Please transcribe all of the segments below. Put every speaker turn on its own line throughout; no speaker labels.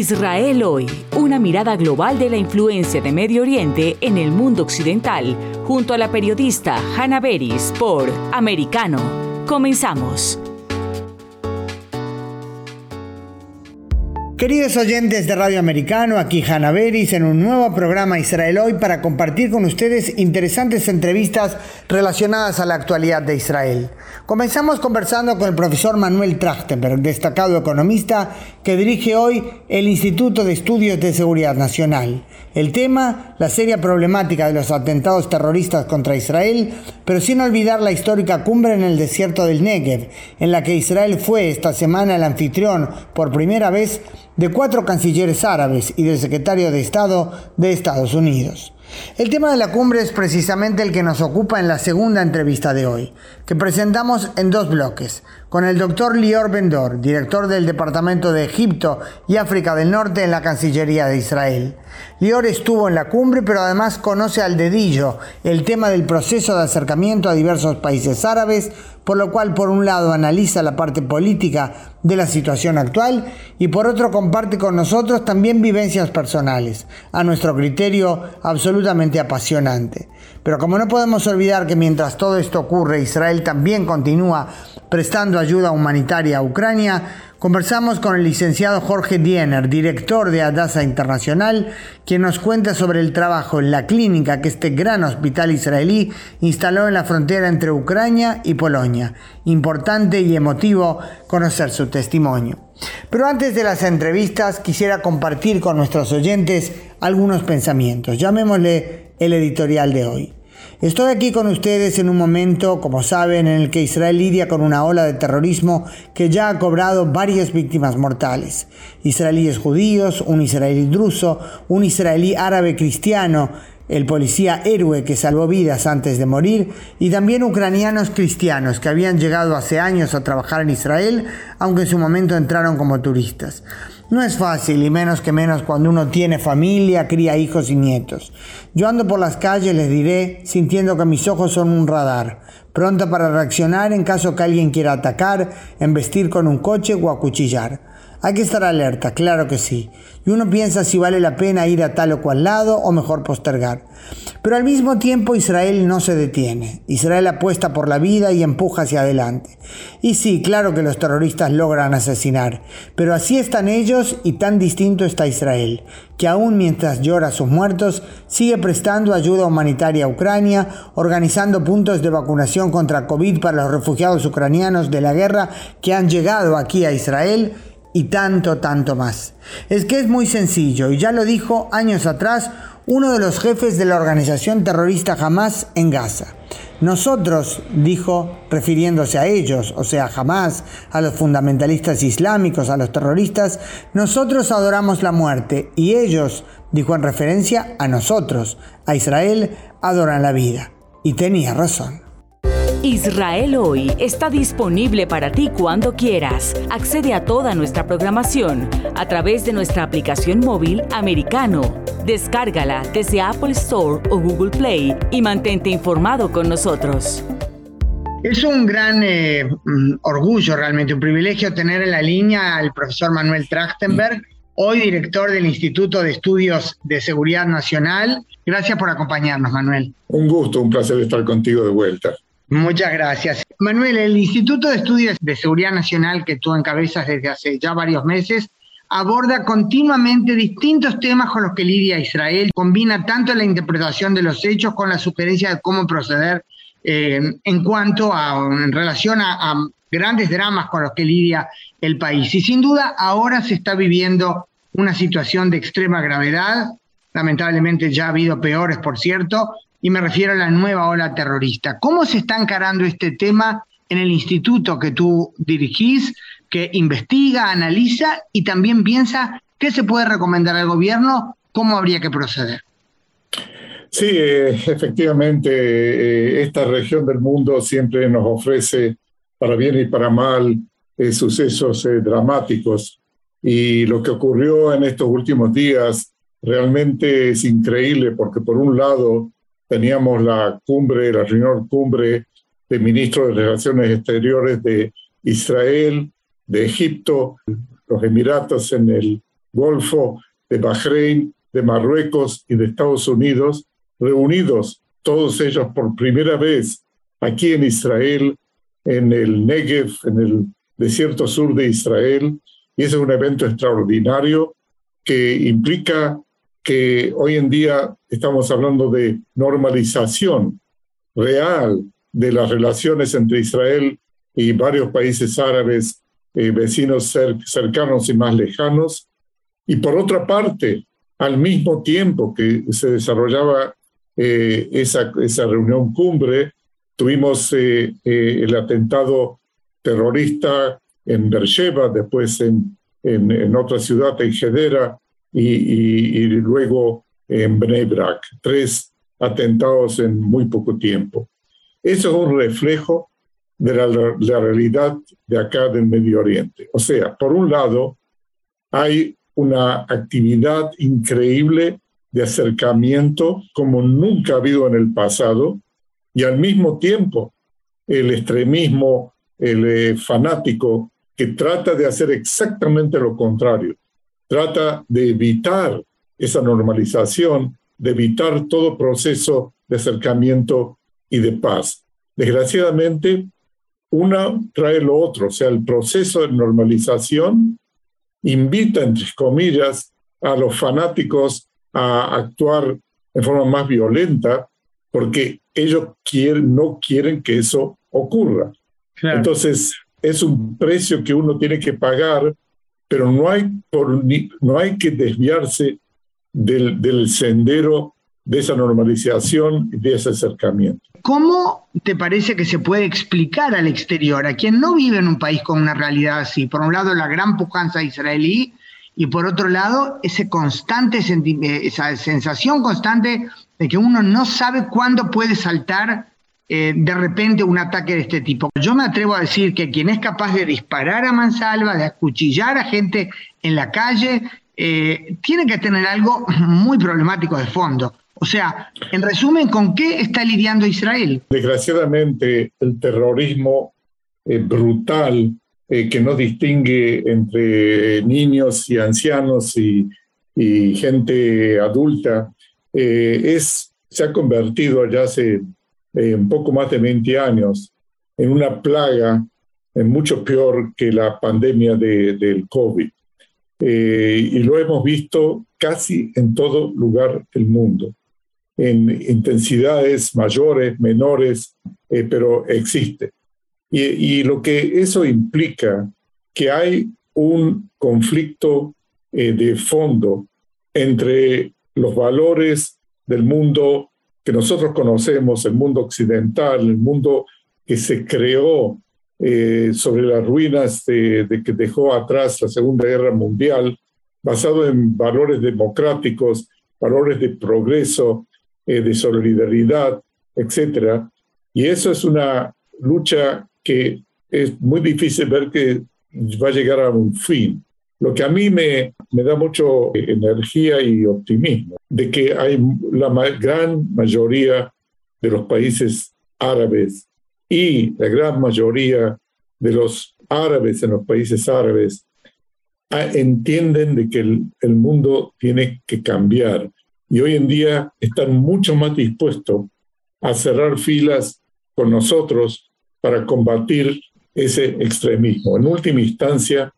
Israel hoy, una mirada global de la influencia de Medio Oriente en el mundo occidental, junto a la periodista Hannah Beris por Americano. Comenzamos.
Queridos oyentes de Radio Americano, aquí Hanna Beris en un nuevo programa Israel Hoy para compartir con ustedes interesantes entrevistas relacionadas a la actualidad de Israel. Comenzamos conversando con el profesor Manuel Trachtenberg, destacado economista que dirige hoy el Instituto de Estudios de Seguridad Nacional. El tema, la seria problemática de los atentados terroristas contra Israel, pero sin olvidar la histórica cumbre en el desierto del Negev, en la que Israel fue esta semana el anfitrión por primera vez de cuatro cancilleres árabes y del secretario de Estado de Estados Unidos. El tema de la cumbre es precisamente el que nos ocupa en la segunda entrevista de hoy, que presentamos en dos bloques, con el doctor Lior Bendor, director del Departamento de Egipto y África del Norte en la Cancillería de Israel. Lior estuvo en la cumbre, pero además conoce al dedillo el tema del proceso de acercamiento a diversos países árabes, por lo cual por un lado analiza la parte política de la situación actual y por otro comparte con nosotros también vivencias personales, a nuestro criterio absolutamente apasionante. Pero como no podemos olvidar que mientras todo esto ocurre, Israel también continúa prestando ayuda humanitaria a Ucrania, Conversamos con el licenciado Jorge Diener, director de Adasa Internacional, quien nos cuenta sobre el trabajo en la clínica que este gran hospital israelí instaló en la frontera entre Ucrania y Polonia. Importante y emotivo conocer su testimonio. Pero antes de las entrevistas quisiera compartir con nuestros oyentes algunos pensamientos. Llamémosle el editorial de hoy. Estoy aquí con ustedes en un momento, como saben, en el que Israel lidia con una ola de terrorismo que ya ha cobrado varias víctimas mortales. Israelíes judíos, un israelí druso, un israelí árabe cristiano, el policía héroe que salvó vidas antes de morir, y también ucranianos cristianos que habían llegado hace años a trabajar en Israel, aunque en su momento entraron como turistas. No es fácil y menos que menos cuando uno tiene familia, cría hijos y nietos. Yo ando por las calles, les diré, sintiendo que mis ojos son un radar, pronta para reaccionar en caso que alguien quiera atacar, embestir con un coche o acuchillar. Hay que estar alerta, claro que sí. Y uno piensa si vale la pena ir a tal o cual lado o mejor postergar. Pero al mismo tiempo Israel no se detiene. Israel apuesta por la vida y empuja hacia adelante. Y sí, claro que los terroristas logran asesinar. Pero así están ellos y tan distinto está Israel, que aún mientras llora a sus muertos, sigue prestando ayuda humanitaria a Ucrania, organizando puntos de vacunación contra COVID para los refugiados ucranianos de la guerra que han llegado aquí a Israel y tanto, tanto más. Es que es muy sencillo y ya lo dijo años atrás uno de los jefes de la organización terrorista Hamas en Gaza. Nosotros, dijo, refiriéndose a ellos, o sea, Hamas, a los fundamentalistas islámicos, a los terroristas, nosotros adoramos la muerte y ellos, dijo en referencia a nosotros, a Israel, adoran la vida. Y tenía razón.
Israel Hoy está disponible para ti cuando quieras. Accede a toda nuestra programación a través de nuestra aplicación móvil americano. Descárgala desde Apple Store o Google Play y mantente informado con nosotros.
Es un gran eh, mm, orgullo, realmente, un privilegio tener en la línea al profesor Manuel Trachtenberg, hoy director del Instituto de Estudios de Seguridad Nacional. Gracias por acompañarnos, Manuel.
Un gusto, un placer estar contigo de vuelta.
Muchas gracias. Manuel, el Instituto de Estudios de Seguridad Nacional que tú encabezas desde hace ya varios meses aborda continuamente distintos temas con los que lidia Israel, combina tanto la interpretación de los hechos con la sugerencia de cómo proceder eh, en cuanto a, en relación a, a grandes dramas con los que lidia el país. Y sin duda ahora se está viviendo una situación de extrema gravedad, lamentablemente ya ha habido peores, por cierto, y me refiero a la nueva ola terrorista. ¿Cómo se está encarando este tema
en el instituto que tú dirigís, que investiga, analiza y también piensa qué se puede recomendar al gobierno, cómo habría que proceder.
Sí, eh, efectivamente, eh, esta región del mundo siempre nos ofrece, para bien y para mal, eh, sucesos dramáticos. Y lo que ocurrió en estos últimos días realmente es increíble porque por un lado teníamos la cumbre, la reunión cumbre de ministros de Relaciones Exteriores de Israel, de Egipto, los Emiratos en el Golfo, de Bahrein, de Marruecos y de Estados Unidos, reunidos todos ellos por primera vez aquí en Israel, en el Negev, en el desierto sur de Israel, y ese es un evento extraordinario que implica hoy en día estamos hablando de normalización real de las relaciones entre Israel y varios países árabes, eh, vecinos cercanos y más lejanos. Y por otra parte, al mismo tiempo que se desarrollaba eh, esa, reunión cumbre, tuvimos eh, el atentado terrorista en Beersheba, después en, otra ciudad, en Hedera, y, luego en Bnei Brak. Tres atentados en muy poco tiempo. Eso es un reflejo de la, la, realidad de acá del Medio Oriente. O sea, por un lado, hay una actividad increíble de acercamiento como nunca ha habido en el pasado y al mismo tiempo el extremismo, el eh, fanático que trata de hacer exactamente lo contrario, trata de evitar esa normalización, de evitar todo proceso de acercamiento y de paz. Desgraciadamente, una trae lo otro, o sea, el proceso de normalización invita, entre comillas, a los fanáticos a actuar de forma más violenta porque ellos quieren, no quieren que eso ocurra. Entonces, es un precio que uno tiene que pagar, pero no hay, por, no hay que desviarse del, del sendero de esa normalización y de ese acercamiento.
¿Cómo te parece que se puede explicar al exterior, a quien no vive en un país con una realidad así? Por un lado, la gran pujanza israelí y por otro lado, ese constante esa sensación constante de que uno no sabe cuándo puede saltar eh, de repente un ataque de este tipo. Yo me atrevo a decir que quien es capaz de disparar a mansalva, de acuchillar a gente en la calle, eh, tiene que tener algo muy problemático de fondo. O sea, en resumen, ¿con qué está lidiando Israel?
Desgraciadamente, el terrorismo brutal que no distingue entre niños y ancianos y, y gente adulta, es, se ha convertido ya hace eh, un poco más de 20 años, en una plaga mucho peor que la pandemia de, del COVID. Eh, y lo hemos visto casi en todo lugar del mundo, en intensidades mayores, menores, eh, pero existe. Y, y, lo que eso implica, que hay un conflicto de fondo entre los valores del mundo que nosotros conocemos, el mundo occidental, el mundo que se creó eh, sobre las ruinas de, que dejó atrás la Segunda Guerra Mundial, basado en valores democráticos, valores de progreso, eh, de solidaridad, etc. Y eso es una lucha que es muy difícil ver que va a llegar a un fin. Lo que a mí me, me da mucho energía y optimismo de que hay la gran mayoría de los países árabes y la gran mayoría de los árabes en los países árabes ah, entienden de que el mundo tiene que cambiar y hoy en día están mucho más dispuestos a cerrar filas con nosotros para combatir ese extremismo. En última instancia,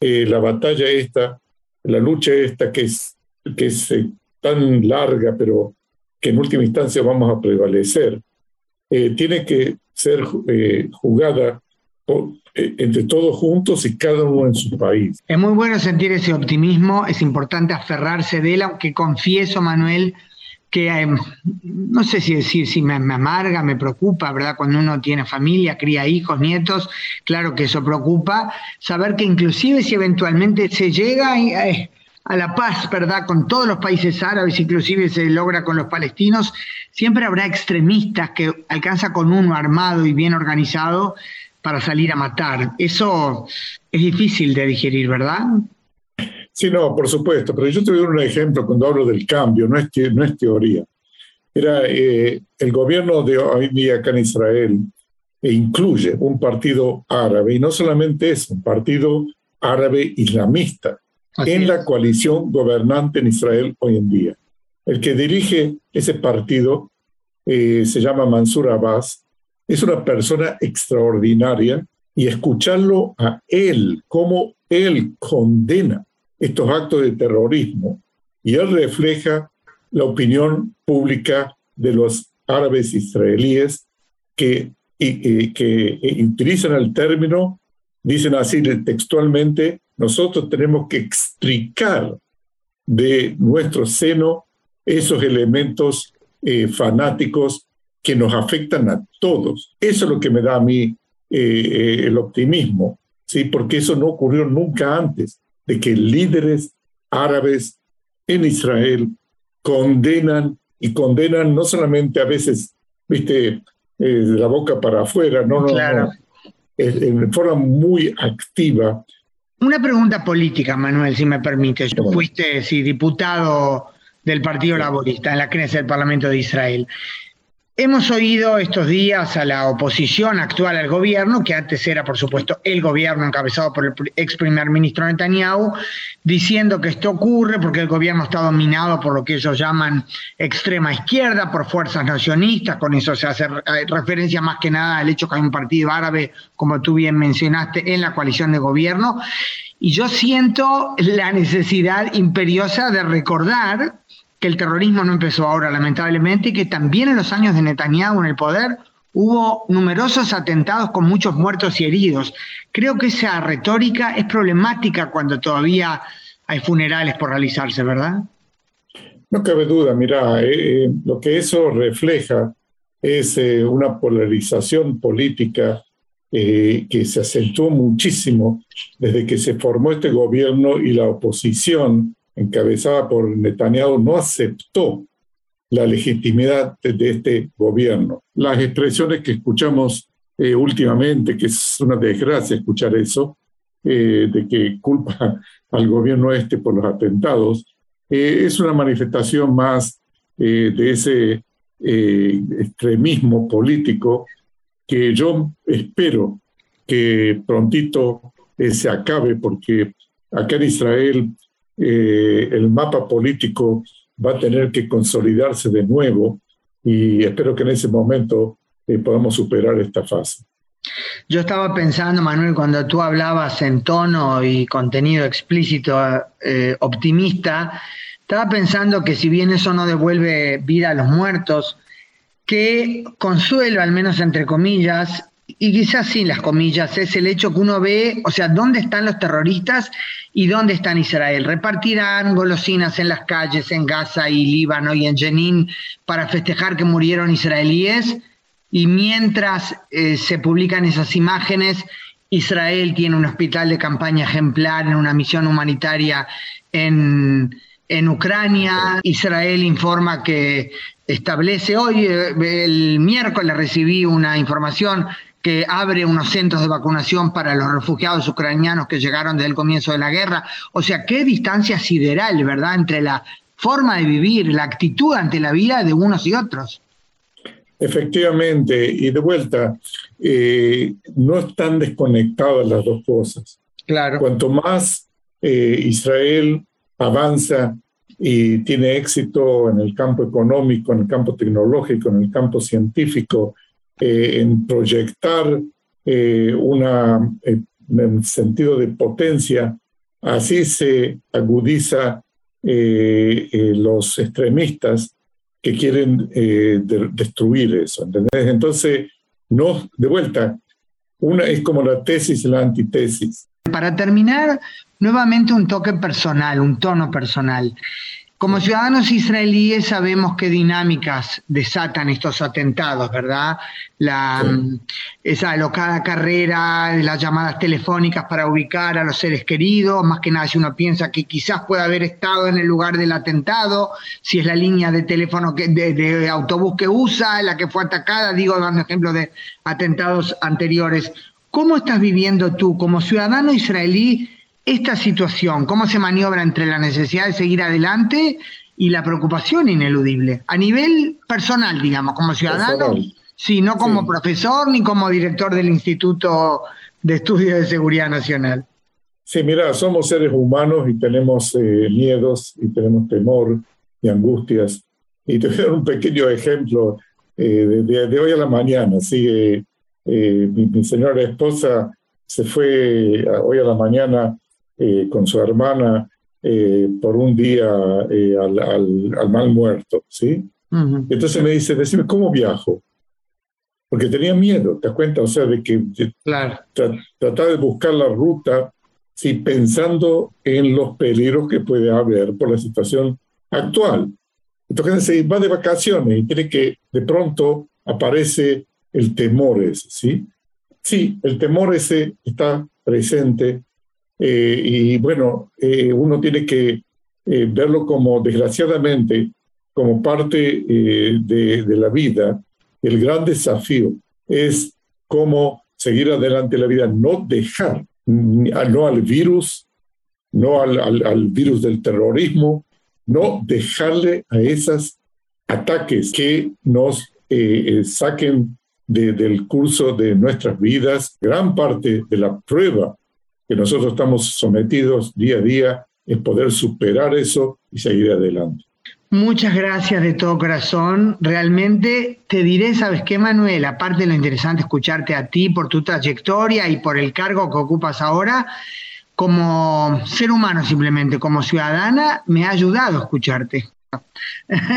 eh, la batalla esta, la lucha esta que es, que es eh, tan larga, pero que en última instancia vamos a prevalecer, eh, tiene que ser jugada entre todos juntos y cada uno en su país.
Es muy bueno sentir ese optimismo, es importante aferrarse de él, aunque confieso, Manuel, que em, no sé si decir si me, amarga, me preocupa, ¿verdad? Cuando uno tiene familia, cría hijos, nietos, claro que eso preocupa. Saber que inclusive si eventualmente se llega a, a la paz, ¿verdad? Con todos los países árabes, inclusive se logra con los palestinos, siempre habrá extremistas que alcanza con uno armado y bien organizado para salir a matar. Eso es difícil de digerir, ¿verdad?
Sí, no, por supuesto, pero yo te doy un ejemplo cuando hablo del cambio, no es, no es teoría. Era eh, el gobierno de hoy día acá en Israel e incluye un partido árabe, y no solamente es un partido árabe islamista, en la coalición gobernante en Israel hoy en día. El que dirige ese partido eh, se llama Mansur Abbas, es una persona extraordinaria y escucharlo a él, cómo él condena estos actos de terrorismo y él refleja la opinión pública de los árabes israelíes que, que utilizan el término, dicen así textualmente, nosotros tenemos que extricar de nuestro seno esos elementos eh, fanáticos que nos afectan a todos. Eso es lo que me da a mí eh, eh, el optimismo, ¿sí? porque eso no ocurrió nunca antes de que líderes árabes en Israel condenan y condenan no solamente a veces, viste, eh, de la boca para afuera, no, no, no, en forma muy activa.
Una pregunta política, Manuel, si me permite. Fuiste sí, diputado del Partido Laborista en la Knesset del Parlamento de Israel. Hemos oído estos días a la oposición actual al gobierno, que antes era, por supuesto, el gobierno encabezado por el ex primer ministro Netanyahu, diciendo que esto ocurre porque el gobierno está dominado por lo que ellos llaman extrema izquierda, por fuerzas nacionalistas, con eso se hace referencia más que nada al hecho que hay un partido árabe, como tú bien mencionaste, en la coalición de gobierno. Y yo siento la necesidad imperiosa de recordar que el terrorismo no empezó ahora, lamentablemente, y que también en los años de Netanyahu en el poder hubo numerosos atentados con muchos muertos y heridos. Creo que esa retórica es problemática cuando todavía hay funerales por realizarse, ¿verdad?
No cabe duda, mira, eh, eh, lo que eso refleja es eh, una polarización política que se acentuó muchísimo desde que se formó este gobierno y la oposición encabezada por Netanyahu, no aceptó la legitimidad de este gobierno. Las expresiones que escuchamos eh, últimamente, que es una desgracia escuchar eso, eh, de que culpa al gobierno este por los atentados, eh, es una manifestación más de ese extremismo político que yo espero que prontito se acabe, porque acá en Israel eh, el mapa político va a tener que consolidarse de nuevo y espero que en ese momento eh, podamos superar esta fase.
Yo estaba pensando, Manuel, cuando tú hablabas en tono y contenido explícito eh, optimista, estaba pensando que si bien eso no devuelve vida a los muertos, que consuelo, al menos entre comillas, y quizás sin las comillas, es el hecho que uno ve, o sea, dónde están los terroristas y dónde están Israel. Repartirán golosinas en las calles en Gaza y Líbano y en Jenin para festejar que murieron israelíes y mientras eh, se publican esas imágenes, Israel tiene un hospital de campaña ejemplar en una misión humanitaria en, en Ucrania. Israel informa que establece hoy, eh, el miércoles recibí una información que abre unos centros de vacunación para los refugiados ucranianos que llegaron desde el comienzo de la guerra. O sea, qué distancia sideral, ¿verdad?, entre la forma de vivir, la actitud ante la vida de unos y otros.
Efectivamente, y de vuelta, eh, no están desconectadas las dos cosas. Claro. Cuanto más eh, Israel avanza y tiene éxito en el campo económico, en el campo tecnológico, en el campo científico, eh, en proyectar eh, eh, un sentido de potencia, así se agudiza los extremistas que quieren destruir eso. Entonces, no, de vuelta, una es como la tesis y la antitesis.
Para terminar, nuevamente un toque personal, un tono personal. Como ciudadanos israelíes sabemos qué dinámicas desatan estos atentados, ¿verdad? La, Esa alocada carrera, las llamadas telefónicas para ubicar a los seres queridos, más que nada si uno piensa que quizás pueda haber estado en el lugar del atentado, si es la línea de teléfono que, de, autobús que usa, la que fue atacada, digo dando ejemplo de atentados anteriores. ¿Cómo estás viviendo tú como ciudadano israelí esta situación, cómo se maniobra entre la necesidad de seguir adelante y la preocupación ineludible, a nivel personal, digamos, como ciudadano, sí, no como profesor ni como director del Instituto de Estudios de Seguridad Nacional.
Sí, mira, somos seres humanos y tenemos eh, miedos y tenemos temor y angustias. Y te voy a dar un pequeño ejemplo eh, de, hoy a la mañana. ¿sí? Eh, mi, señora esposa se fue hoy a la mañana eh, con su hermana eh, por un día eh, al, al, mal muerto, ¿sí? Entonces me dice, decime, ¿cómo viajo? Porque tenía miedo, ¿te das cuenta? O sea, de que claro. tratar de buscar la ruta, sí, pensando en los peligros que puede haber por la situación actual. Entonces se va de vacaciones y tiene que, de pronto, aparece el temor ese, ¿sí? Sí, el temor ese está presente eh, y bueno, eh, uno tiene que eh, verlo como, desgraciadamente, como parte de, la vida. El gran desafío es cómo seguir adelante la vida, no dejar, no al virus, no al, al, virus del terrorismo, no dejarle a esos ataques que nos saquen del curso de nuestras vidas. Gran parte de la prueba que nosotros estamos sometidos día a día es poder superar eso y seguir adelante.
Muchas gracias de todo corazón. Realmente te diré, ¿sabes qué, Manuel? Aparte de lo interesante escucharte a ti por tu trayectoria y por el cargo que ocupas ahora, como ser humano simplemente, como ciudadana, me ha ayudado a escucharte.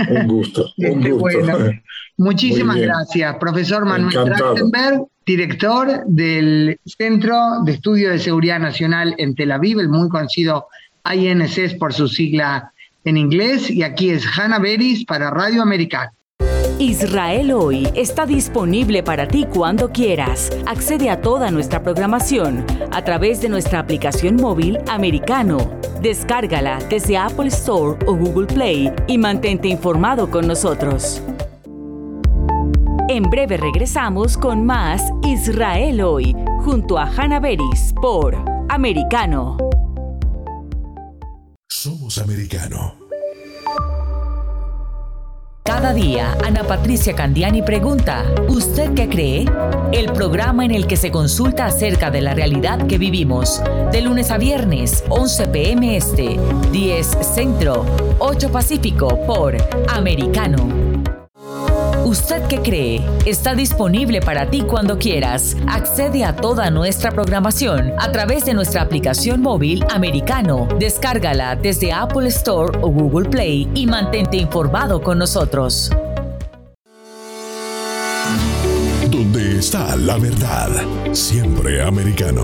Un gusto, un este, gusto.
Muchísimas gracias, profesor Manuel Trachtenberg director del Centro de Estudio de Seguridad Nacional en Tel Aviv, el muy conocido INSS por su sigla en inglés, y aquí es Hannah Beris para Radio Americana.
Israel hoy está disponible para ti cuando quieras. Accede a toda nuestra programación a través de nuestra aplicación móvil americano. Descárgala desde Apple Store o Google Play y mantente informado con nosotros. En breve regresamos con más Israel hoy, junto a Hannah Beris por Americano.
Somos Americano.
Cada día, Ana Patricia Candiani pregunta, ¿usted qué cree? El programa en el que se consulta acerca de la realidad que vivimos, de lunes a viernes, 11 pm este, 10 centro, 8 pacífico por Americano. ¿Usted qué cree? Está disponible para ti cuando quieras. Accede a toda nuestra programación a través de nuestra aplicación móvil americano. Descárgala desde Apple Store o Google Play y mantente informado con nosotros.
Donde está la verdad, siempre americano.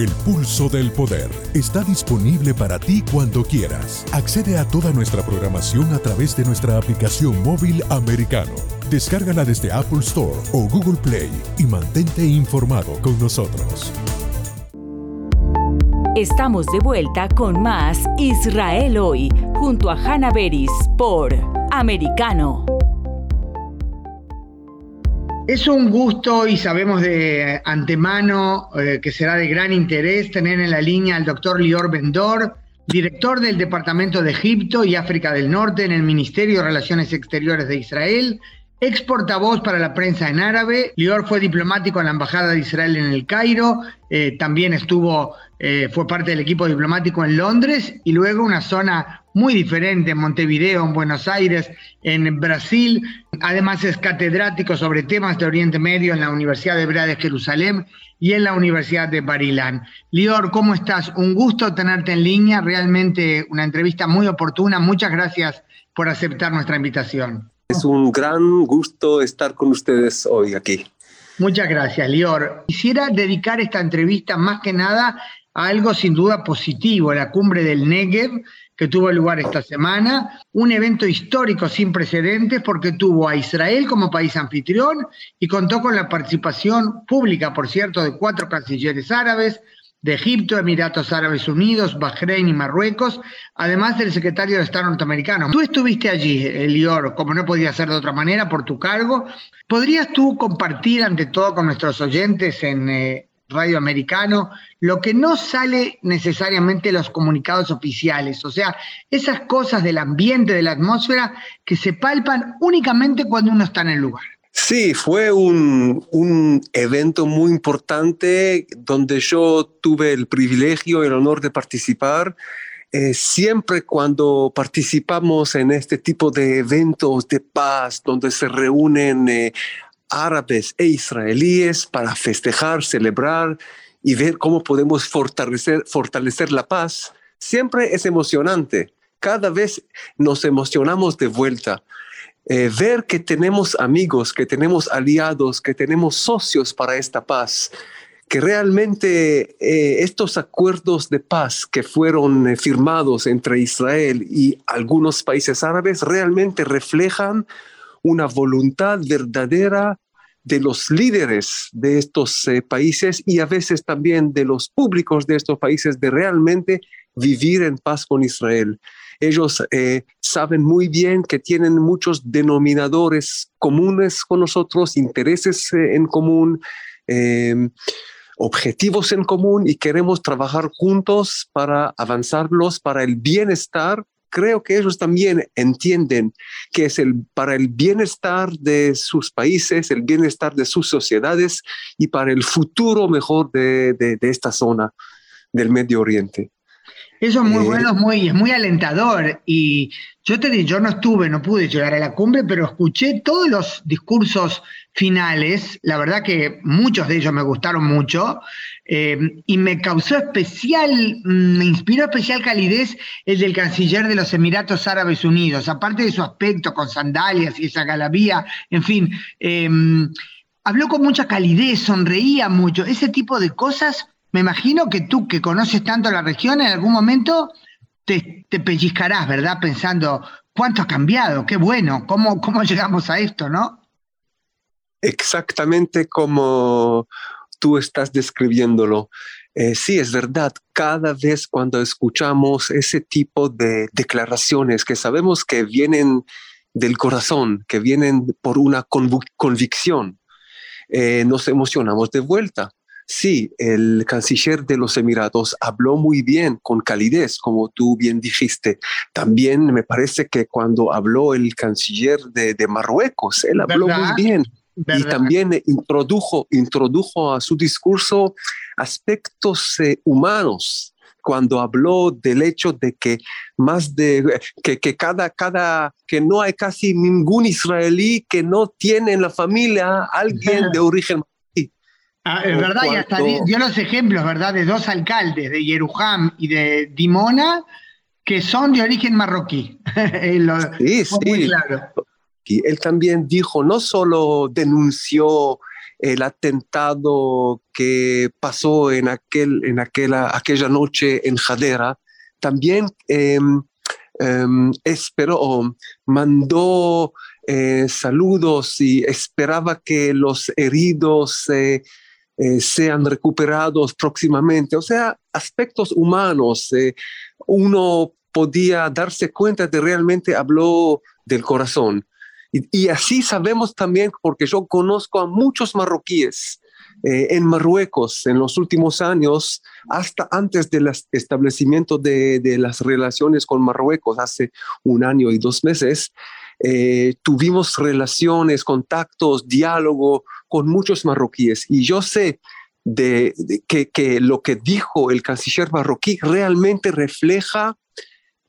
El pulso del poder está disponible para ti cuando quieras. Accede a toda nuestra programación a través de nuestra aplicación móvil americano. Descárgala desde Apple Store o Google Play y mantente informado con nosotros.
Estamos de vuelta con más Israel hoy, junto a Hannah Beris por Americano.
Es un gusto y sabemos de antemano eh, que será de gran interés tener en la línea al doctor Lior Bendor, director del Departamento de Egipto y África del Norte en el Ministerio de Relaciones Exteriores de Israel, ex portavoz para la prensa en árabe. Lior fue diplomático en la Embajada de Israel en el Cairo. Eh, también estuvo, eh, fue parte del equipo diplomático en Londres y luego una zona muy diferente en Montevideo, en Buenos Aires, en Brasil. Además es catedrático sobre temas de Oriente Medio en la Universidad Hebrea de Jerusalén y en la Universidad de Barilán. Lior, ¿cómo estás? Un gusto tenerte en línea, realmente una entrevista muy oportuna. Muchas gracias por aceptar nuestra invitación.
Es un gran gusto estar con ustedes hoy aquí.
Muchas gracias, Lior. Quisiera dedicar esta entrevista más que nada a algo sin duda positivo, la cumbre del Negev, que tuvo lugar esta semana, un evento histórico sin precedentes porque tuvo a Israel como país anfitrión y contó con la participación pública, por cierto, de cuatro cancilleres árabes, de Egipto, Emiratos Árabes Unidos, Bahrein y Marruecos, además del secretario de Estado norteamericano. Tú estuviste allí, Elior, como no podía ser de otra manera, por tu cargo. ¿Podrías tú compartir ante todo con nuestros oyentes en eh, Radio Americano lo que no sale necesariamente de los comunicados oficiales? O sea, esas cosas del ambiente, de la atmósfera, que se palpan únicamente cuando uno está en el lugar.
Sí, fue un, evento muy importante donde yo tuve el privilegio y el honor de participar. Eh, siempre cuando participamos en este tipo de eventos de paz, donde se reúnen eh, árabes e israelíes para festejar, celebrar y ver cómo podemos fortalecer, fortalecer la paz, siempre es emocionante. Cada vez nos emocionamos de vuelta. Eh, ver que tenemos amigos, que tenemos aliados, que tenemos socios para esta paz, que realmente eh, estos acuerdos de paz que fueron eh, firmados entre Israel y algunos países árabes realmente reflejan una voluntad verdadera de los líderes de estos países y a veces también de los públicos de estos países de realmente vivir en paz con Israel. Ellos eh, saben muy bien que tienen muchos denominadores comunes con nosotros, intereses eh, en común, em, objetivos en común y queremos trabajar juntos para avanzarlos para el bienestar creo que ellos también entienden que es el, para el bienestar de sus países, el bienestar de sus sociedades y para el futuro mejor de, de esta zona del Medio Oriente.
Eso es muy eh, bueno, es muy, muy alentador. Y yo te digo, yo no estuve, no pude llegar a la cumbre, pero escuché todos los discursos finales. La verdad que muchos de ellos me gustaron mucho. Eh, y me causó especial, mm, me inspiró especial calidez el del canciller de los Emiratos Árabes Unidos. Aparte de su aspecto con sandalias y esa galabía, en fin. Em, habló con mucha calidez, sonreía mucho. Ese tipo de cosas me imagino que tú, que conoces tanto la región, en algún momento te, pellizcarás, ¿verdad? Pensando, ¿cuánto ha cambiado? Qué bueno, ¿cómo, cómo llegamos a esto, no?
Exactamente como tú estás describiéndolo. Eh, sí, es verdad, cada vez cuando escuchamos ese tipo de declaraciones que sabemos que vienen del corazón, que vienen por una convicción, eh, nos emocionamos de vuelta. Sí, el canciller de los Emiratos habló muy bien, con calidez, como tú bien dijiste. También me parece que cuando habló el canciller de, Marruecos, él habló muy bien. Y también introdujo, introdujo a su discurso aspectos eh, humanos cuando habló del hecho de que más de que, que, cada cada que no hay casi ningún israelí que no tiene en la familia alguien de origen
Ah, es verdad, y hasta dio los ejemplos, ¿verdad?, de dos alcaldes, de Yerujam y de Dimona, que son de origen marroquí.
sí, sí. claro. Y él también dijo, no solo denunció el atentado que pasó en, aquel, en aquella, aquella noche en Jadera, también em, em, esperó mandó eh, saludos y esperaba que los heridos eh, sean recuperados próximamente. O sea, aspectos humanos. Eh, uno podía darse cuenta de realmente habló del corazón. Y, así sabemos también, porque yo conozco a muchos marroquíes eh, en Marruecos en los últimos años, hasta antes del establecimiento de, de, las relaciones con Marruecos, hace un año y dos meses, eh, tuvimos relaciones, contactos, diálogo con muchos marroquíes y yo sé de, que, lo que dijo el canciller marroquí realmente refleja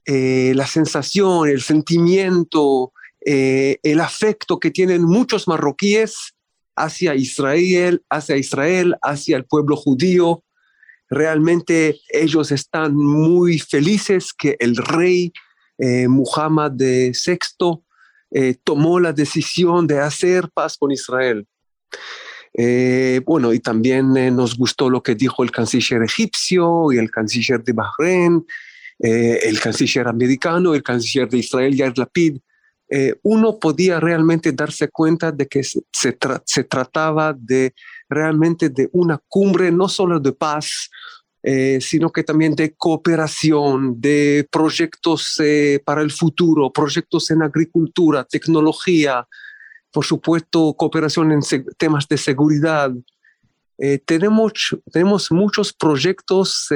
eh, la sensación, el sentimiento, eh, el afecto que tienen muchos marroquíes hacia Israel, hacia Israel, hacia el pueblo judío. Realmente ellos están muy felices que el rey Muhammad VI eh, tomó la decisión de hacer paz con Israel. Eh, bueno, y también nos gustó lo que dijo el canciller egipcio y el canciller de Bahrein, el canciller americano, el canciller de Israel, Yair Lapid. uno podía realmente darse cuenta de que se, se, trataba de realmente de una cumbre no solo de paz, eh, sino que también de cooperación, de proyectos eh, para el futuro, proyectos en agricultura, tecnología, por supuesto, cooperación en temas de seguridad. Eh, tenemos, tenemos muchos proyectos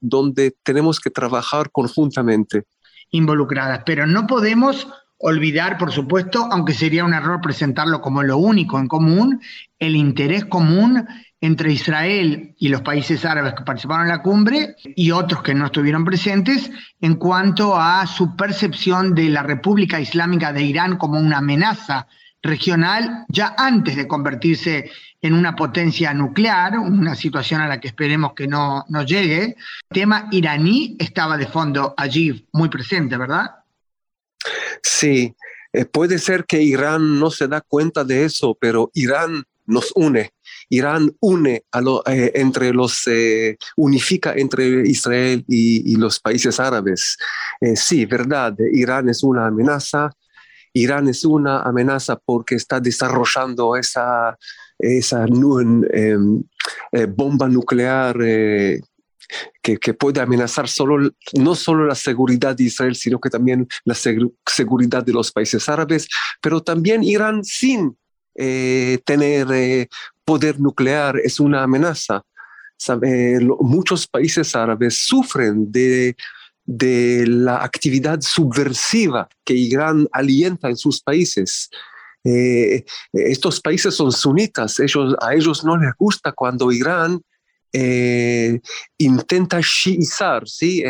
donde tenemos que trabajar conjuntamente.
Involucradas, pero no podemos olvidar, por supuesto, aunque sería un error presentarlo como lo único en común, el interés común entre Israel y los países árabes que participaron en la cumbre y otros que no estuvieron presentes en cuanto a su percepción de la República Islámica de Irán como una amenaza regional ya antes de convertirse en una potencia nuclear, una situación a la que esperemos que no, no llegue. El tema iraní estaba de fondo allí muy presente, ¿verdad?
Sí, eh, puede ser que Irán no se da cuenta de eso, pero Irán nos une. Irán une a eh, entre los, eh, unifica entre Israel y, los países árabes. Eh, sí, verdad, Irán es una amenaza. Irán es una amenaza porque está desarrollando esa, esa em, bomba nuclear que, puede amenazar solo, no solo la seguridad de Israel, sino que también la seguridad de los países árabes, pero también Irán sin tener poder nuclear es una amenaza. muchos países árabes sufren de, de la actividad subversiva que Irán alienta en sus países. Eh, estos países son sunitas, ellos, a ellos no les gusta cuando Irán intenta shiizar, ¿sí?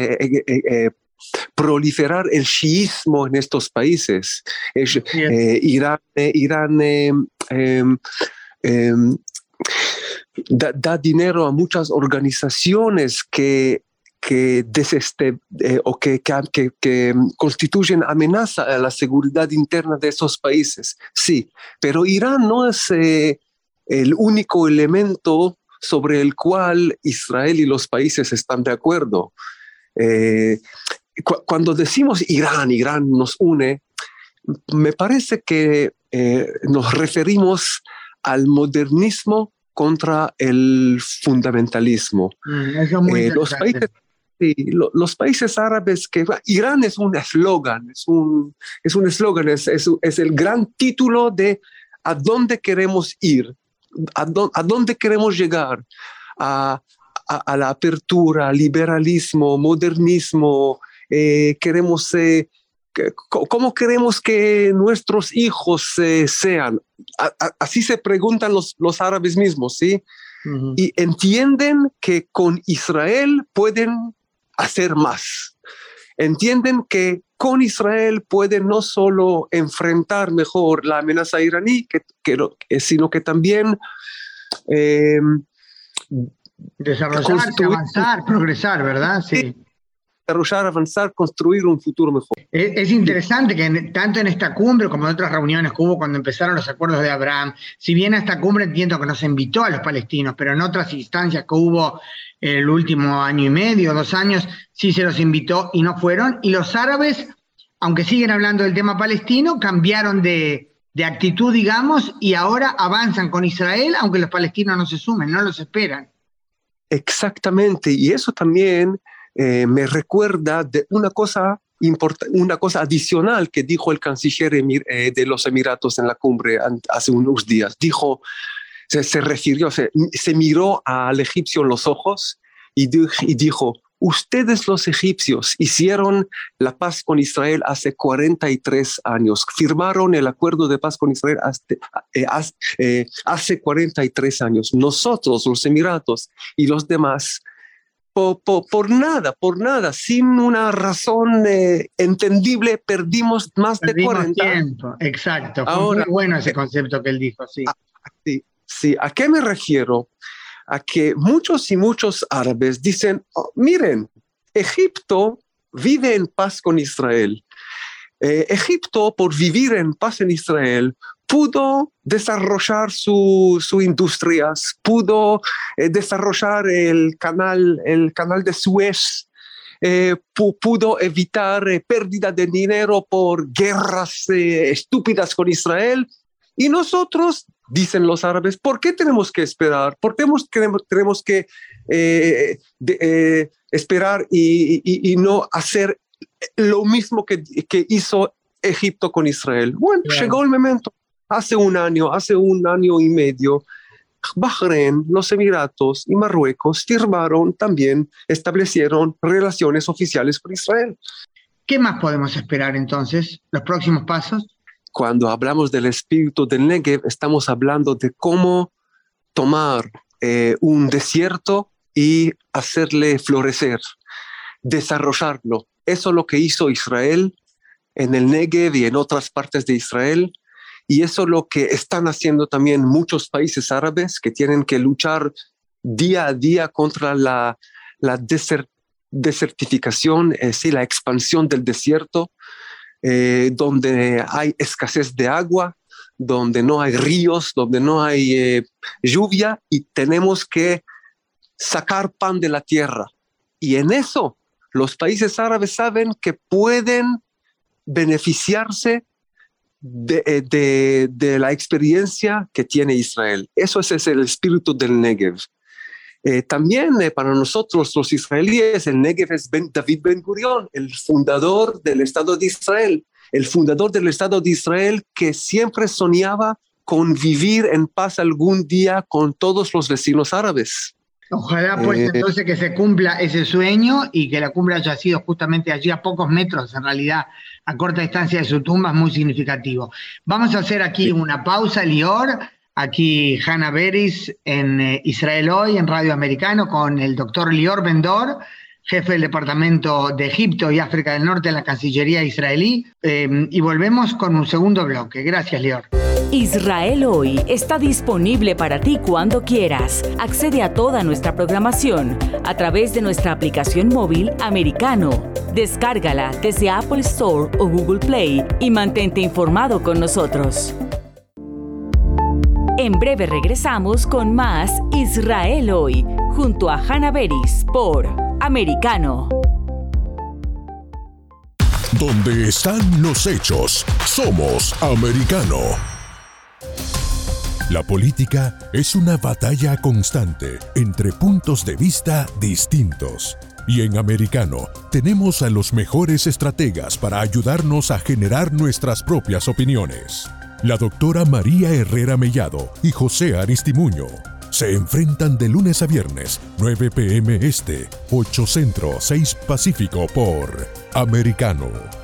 proliferar el chiismo en estos países. Eh, Irán, eh, em, da, dinero a muchas organizaciones que, que, eh, o que, que, constituyen amenaza a la seguridad interna de esos países. Sí, pero Irán no es el único elemento sobre el cual Israel y los países están de acuerdo cuando decimos Irán, Irán nos une, me parece que eh, nos referimos al modernismo contra el fundamentalismo. Mm, eh, los, países, los países árabes que Irán es un eslogan, es un es un eslogan, es, es, el gran título de a dónde queremos ir, a, a dónde queremos llegar, a, a, la apertura, liberalismo, modernismo, eh, queremos, eh, cómo queremos que nuestros hijos eh, sean. así se preguntan los, los árabes mismos, ¿sí? Y entienden que con Israel pueden hacer más. Entienden que con Israel pueden no solo enfrentar mejor la amenaza iraní, que, sino que también
desarrollarse, avanzar, progresar, ¿verdad?
Sí desarrollar, avanzar, construir un futuro mejor.
Es, interesante que tanto en esta cumbre como en otras reuniones que hubo cuando empezaron los acuerdos de Abraham, si bien a esta cumbre entiendo que no se invitó a los palestinos, pero en otras instancias que hubo el último año y medio, dos años, sí se los invitó y no fueron. Y los árabes, aunque siguen hablando del tema palestino, cambiaron de, de actitud, digamos, y ahora avanzan con Israel, aunque los palestinos no se sumen, no los esperan.
Exactamente, y eso también eh, me recuerda de una cosa una cosa adicional que dijo el canciller eh, de los Emiratos en la cumbre hace unos días. Dijo, se, refirió, se, miró al egipcio en los ojos y, y dijo, ustedes los egipcios hicieron la paz con Israel hace 43 años, firmaron el acuerdo de paz con Israel eh, eh, hace, 43 años. Nosotros, los Emiratos y los demás, por, nada, por nada, sin una razón eh, entendible, perdimos más de 40
tiempo. Exacto. Fue muy bueno ese concepto que él dijo, sí.
sí, sí. ¿A qué me refiero? a que muchos y muchos árabes dicen, oh, miren, Egipto vive en paz con Israel. Eh, Egipto, por vivir en paz en Israel, pudo desarrollar sus su industrias, pudo eh, desarrollar el canal, el canal de Suez, eh, pudo evitar pérdida de dinero por guerras estúpidas con Israel. Y nosotros dicen los árabes, ¿por qué tenemos que esperar? ¿Por qué tenemos, que eh, eh, esperar y, no hacer lo mismo que, que hizo Egipto con Israel? Bueno, llegó el momento. Hace un año, hace un año y medio, Bahrein, los Emiratos y Marruecos firmaron también, establecieron relaciones oficiales con Israel.
¿Qué más podemos esperar entonces? ¿Los próximos pasos?
cuando hablamos del espíritu del Negev, estamos hablando de cómo tomar eh, un desierto y hacerle florecer, desarrollarlo. Eso es lo que hizo Israel en el Negev y en otras partes de Israel. Y eso es lo que están haciendo también muchos países árabes que tienen que luchar día a día contra la, desertificación, es decir, la expansión del desierto. Eh, donde hay escasez de agua, donde no hay ríos, donde no hay eh, lluvia y tenemos que sacar pan de la tierra. Y en eso los países árabes saben que pueden beneficiarse de, eh, la experiencia que tiene Israel. Eso es, el espíritu del Negev. también para nosotros los israelíes, el Negev es David Ben Gurion, el fundador del Estado de Israel el fundador del Estado de Israel que siempre soñaba con vivir en paz algún día con todos los vecinos árabes.
Ojalá pues eh, entonces que se cumpla ese sueño y que la cumbre haya sido justamente allí a pocos metros, en realidad a corta distancia de su tumba, es muy significativo. Vamos a hacer aquí una pausa, Lior, aquí Hanna Beris en eh, Israel Hoy, en Radio Americano, con el doctor Lior Bendor jefe del Departamento de Egipto y África del Norte en la Cancillería israelí. Eh, y volvemos con un segundo bloque. Gracias, Lior.
Israel hoy está disponible para ti cuando quieras. Accede a toda nuestra programación a través de nuestra aplicación móvil americano. Descárgala desde Apple Store o Google Play y mantente informado con nosotros. En breve regresamos con más Israel hoy, junto a Hannah Beris por americano.
Donde están los hechos, somos americano. La política es una batalla constante entre puntos de vista distintos. Y en Americano tenemos a los mejores estrategas para ayudarnos a generar nuestras propias opiniones. La doctora María Herrera Mellado y José Aristimuño se enfrentan de lunes a viernes, 9 pm este, 8 centro, 6 pacífico por Americano.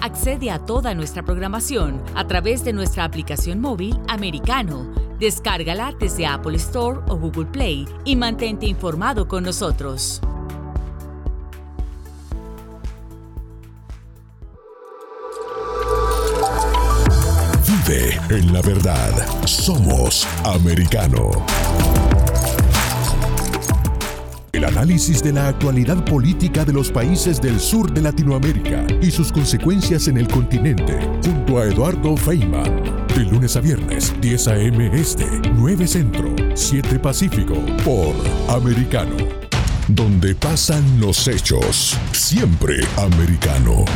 Accede a toda nuestra programación a través de nuestra aplicación móvil americano. Descárgala desde Apple Store o Google Play y mantente informado con nosotros.
En la verdad, somos americano. El análisis de la actualidad política de los países del sur de Latinoamérica y sus consecuencias en el continente, junto a Eduardo Feynman. De lunes a viernes, 10 a.m. Este, 9 Centro, 7 Pacífico, por Americano. Donde pasan los hechos. Siempre americano.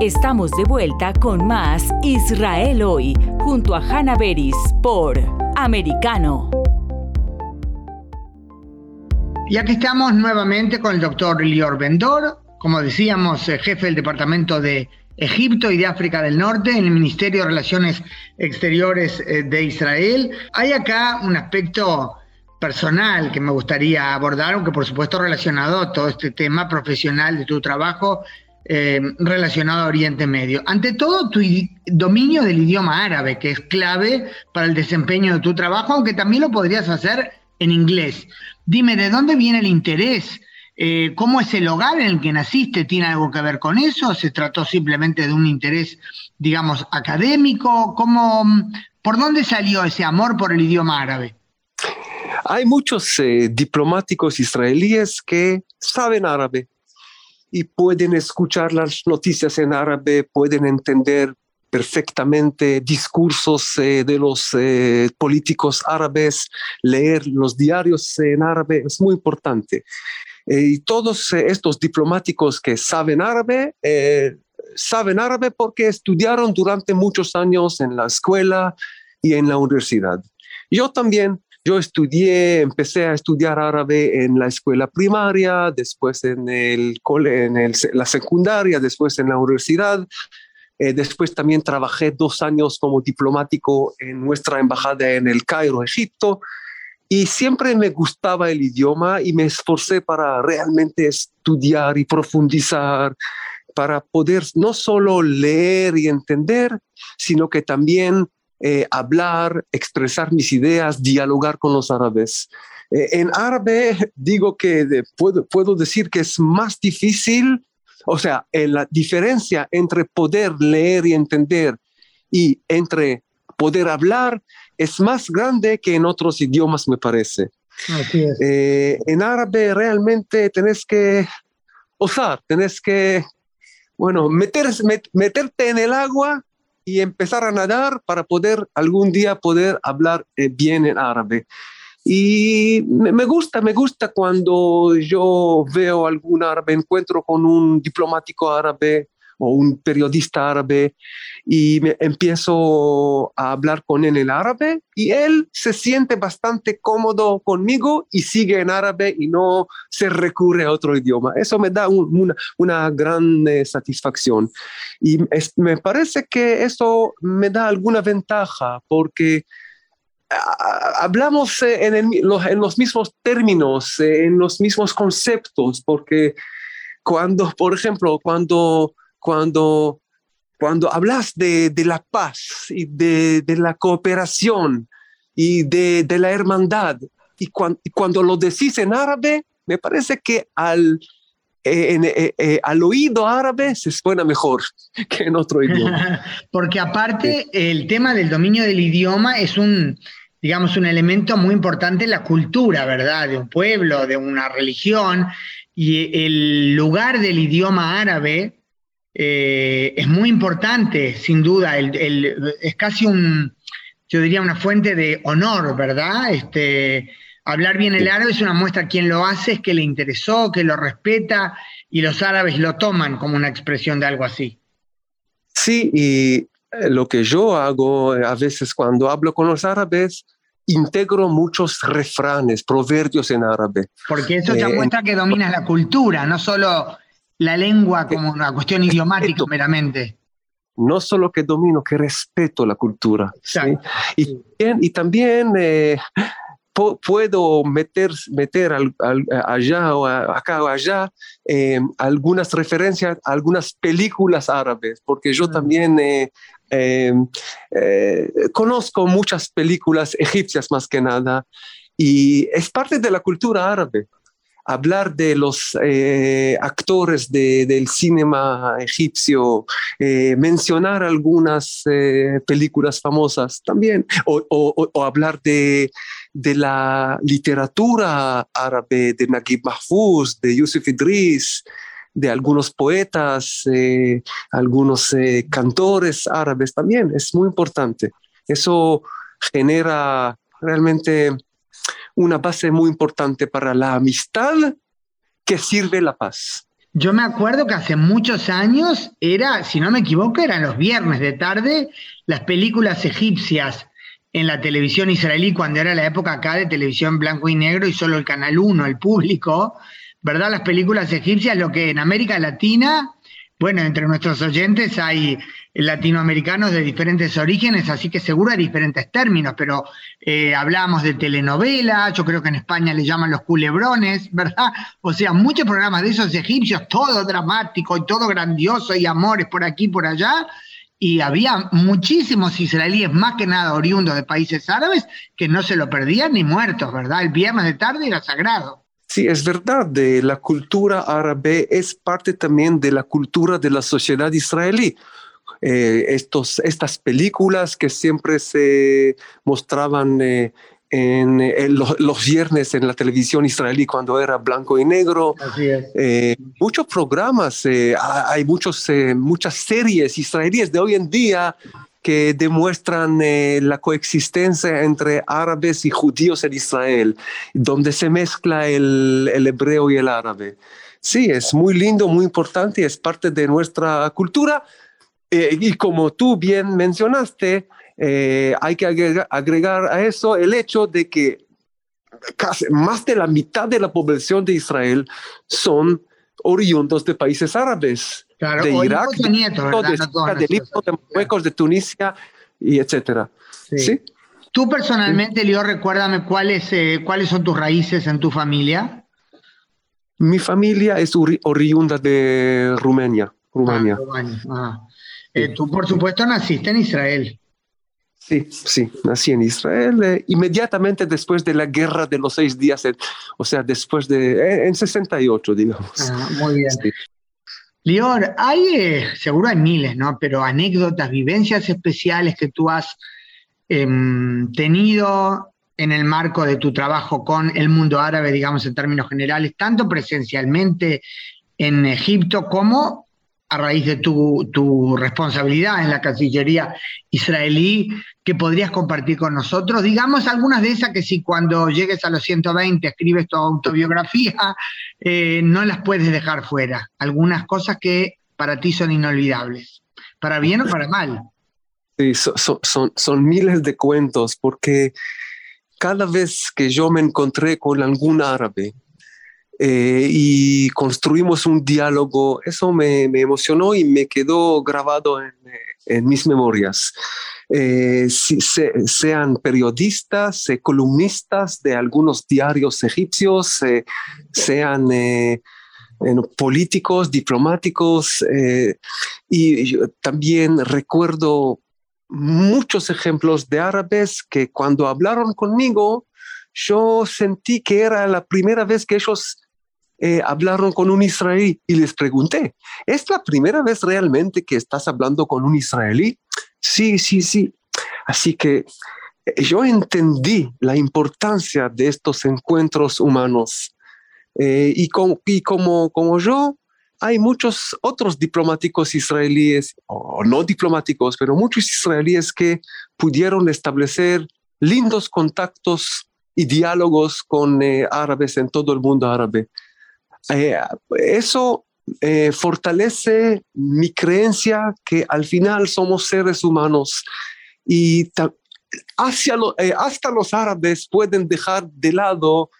Estamos de vuelta con más Israel hoy, junto a Hanna Beris por Americano.
Y aquí estamos nuevamente con el doctor Lior Bendor, como decíamos, eh, jefe del Departamento de Egipto y de África del Norte en el Ministerio de Relaciones Exteriores eh, de Israel. Hay acá un aspecto personal que me gustaría abordar, aunque por supuesto relacionado a todo este tema profesional de tu trabajo eh, relacionado a Oriente Medio. Ante todo, tu dominio del idioma árabe, que es clave para el desempeño de tu trabajo, aunque también lo podrías hacer en inglés. Dime, ¿de dónde viene el interés? Eh, ¿Cómo es el hogar en el que naciste? ¿Tiene algo que ver con eso? ¿Se trató simplemente de un interés, digamos, académico? ¿Cómo, ¿Por dónde salió ese amor por el idioma árabe?
Hay muchos eh, diplomáticos israelíes que saben árabe y pueden escuchar las noticias en árabe, pueden entender perfectamente discursos eh, de los eh, políticos árabes, leer los diarios en árabe, es muy importante. Eh, y todos estos diplomáticos que saben árabe, saben árabe porque estudiaron durante muchos años en la escuela y en la universidad. Yo también yo estudié, empecé a estudiar árabe en la escuela primaria, después en, el, en la secundaria, después en la universidad. Eh, después también trabajé dos años como diplomático en nuestra embajada en el Cairo, Egipto. Y siempre me gustaba el idioma y me esforcé para realmente estudiar y profundizar, para poder no solo leer y entender, sino que también eh, hablar, expresar mis ideas, dialogar con los árabes. Eh, en árabe digo que puedo, puedo decir que es más difícil o sea, la diferencia entre poder leer y entender y entre poder hablar es más grande que en otros idiomas, me parece. Eh, en árabe realmente tenés que osar, tenés que, bueno, meter, meterte en el agua y empezar a nadar para poder algún día poder hablar eh, bien en árabe. Y me gusta, me gusta cuando yo veo algún árabe, encuentro con un diplomático árabe o un periodista árabe y me empiezo a hablar con él en árabe y él se siente bastante cómodo conmigo y sigue en árabe y no se recurre a otro idioma. Eso me da una, una, gran eh, satisfacción y me parece que eso me da alguna ventaja porque hablamos eh, en, los, mismos términos, eh, en los mismos conceptos, porque cuando, por ejemplo, cuando, cuando, cuando hablas de, la paz y de, la cooperación y de, la hermandad, y, cuando lo decís en árabe, me parece que al, eh, al oído árabe se suena mejor que en otro idioma.
Porque aparte el tema del dominio del idioma es un, digamos, un elemento muy importante en la cultura, ¿verdad? De un pueblo, de una religión, y el lugar del idioma árabe eh, es muy importante, sin duda, es casi un, yo diría, una fuente de honor, ¿verdad? Este, hablar bien el árabe es una muestra, quien lo hace es que le interesó, que lo respeta, y los árabes lo toman como una expresión de algo así.
Sí, y lo que yo hago eh, a veces cuando hablo con los árabes, integro muchos refranes, proverbios en árabe.
Porque eso te muestra que dominas la cultura, no solo la lengua como una cuestión idiomática meramente.
No solo que domino, que respeto la cultura. Y, y, también eh, puedo meter, meter allá o acá o allá eh, algunas referencias a algunas películas árabes, porque yo mm. también eh, eh, conozco muchas películas egipcias más que nada y es parte de la cultura árabe. hablar de los eh, actores del cinema egipcio, mencionar algunas películas famosas también, o, hablar de, de, la literatura árabe, de Naguib Mahfouz, de Yusuf Idris, de algunos poetas, algunos cantores árabes también. Es muy importante. Eso genera realmente una base muy importante para la amistad que sirve la paz.
Yo me acuerdo que hace muchos años era, si no me equivoco, eran los viernes de tarde las películas egipcias en la televisión israelí, cuando era la época acá de televisión blanco y negro y solo el Canal 1, el público, ¿verdad? Las películas egipcias, lo que en América Latina, bueno, entre nuestros oyentes hay latinoamericanos de diferentes orígenes, así que seguro hay diferentes términos, pero eh, hablamos de telenovela, yo creo que en España le llaman los culebrones, ¿verdad? O sea, muchos programas de esos egipcios, todo dramático y todo grandioso y amores por aquí, por allá, y había muchísimos israelíes, más que nada oriundos de países árabes, que no se lo perdían ni muertos, ¿verdad? El viernes de tarde era sagrado.
Sí, es verdad, de la cultura árabe es parte también de la cultura de la sociedad israelí. Eh, estos, estas películas que siempre se mostraban eh, en, los, viernes en la televisión israelí cuando era blanco y negro. Eh, muchos programas, hay muchos, muchas series israelíes de hoy en día que demuestran la coexistencia entre árabes y judíos en Israel, donde se mezcla el, el hebreo y el árabe. Sí, es muy lindo, muy importante, es parte de nuestra cultura, eh, y como tú bien mencionaste, eh, hay que agregar, a eso el hecho de que casi más de la mitad de la población de Israel son oriundos de países árabes, de Irak, de, de, de Marruecos, de Tunisia y etcétera. Sí.
Tú personalmente, Leo, recuérdame cuáles, eh, cuáles son tus raíces en tu familia.
Mi familia es oriunda de Rumania. Rumania.
Ah, ah. Eh, tú, por supuesto, naciste en Israel.
Sí, sí, nací en Israel eh, inmediatamente después de la guerra de los seis días, o sea, después de, eh, en 68, digamos.
Ah, muy bien. Lior, hay, seguro hay miles, ¿no? Pero anécdotas, vivencias especiales que tú has em, tenido en el marco de tu trabajo con el mundo árabe, digamos, en términos generales, tanto presencialmente en Egipto como a raíz de tu, responsabilidad en la Cancillería israelí que podrías compartir con nosotros? Digamos algunas de esas que si cuando llegues a los 120 escribes tu autobiografía, eh, no las puedes dejar fuera. Algunas cosas que para ti son inolvidables, para bien o para mal.
Sí, son, son miles de cuentos porque cada vez que yo me encontré con algún árabe, eh, y construimos un diálogo. Eso me, emocionó y me quedó grabado en, mis memorias. Eh, sean periodistas, eh, columnistas de algunos diarios egipcios, sean políticos, diplomáticos, y también recuerdo muchos ejemplos de árabes que cuando hablaron conmigo, yo sentí que era la primera vez que ellos eh, hablaron con un israelí y les pregunté, ¿es la primera vez realmente que estás hablando con un israelí? Sí, sí, sí. Así que eh, yo entendí la importancia de estos encuentros humanos eh, y, y como, como yo, hay muchos otros diplomáticos israelíes, o no diplomáticos, pero muchos israelíes que pudieron establecer lindos contactos y diálogos con árabes en todo el mundo árabe. Eh, eso eh, fortalece mi creencia que al final somos seres humanos y hacia eh, hasta los árabes pueden dejar de lado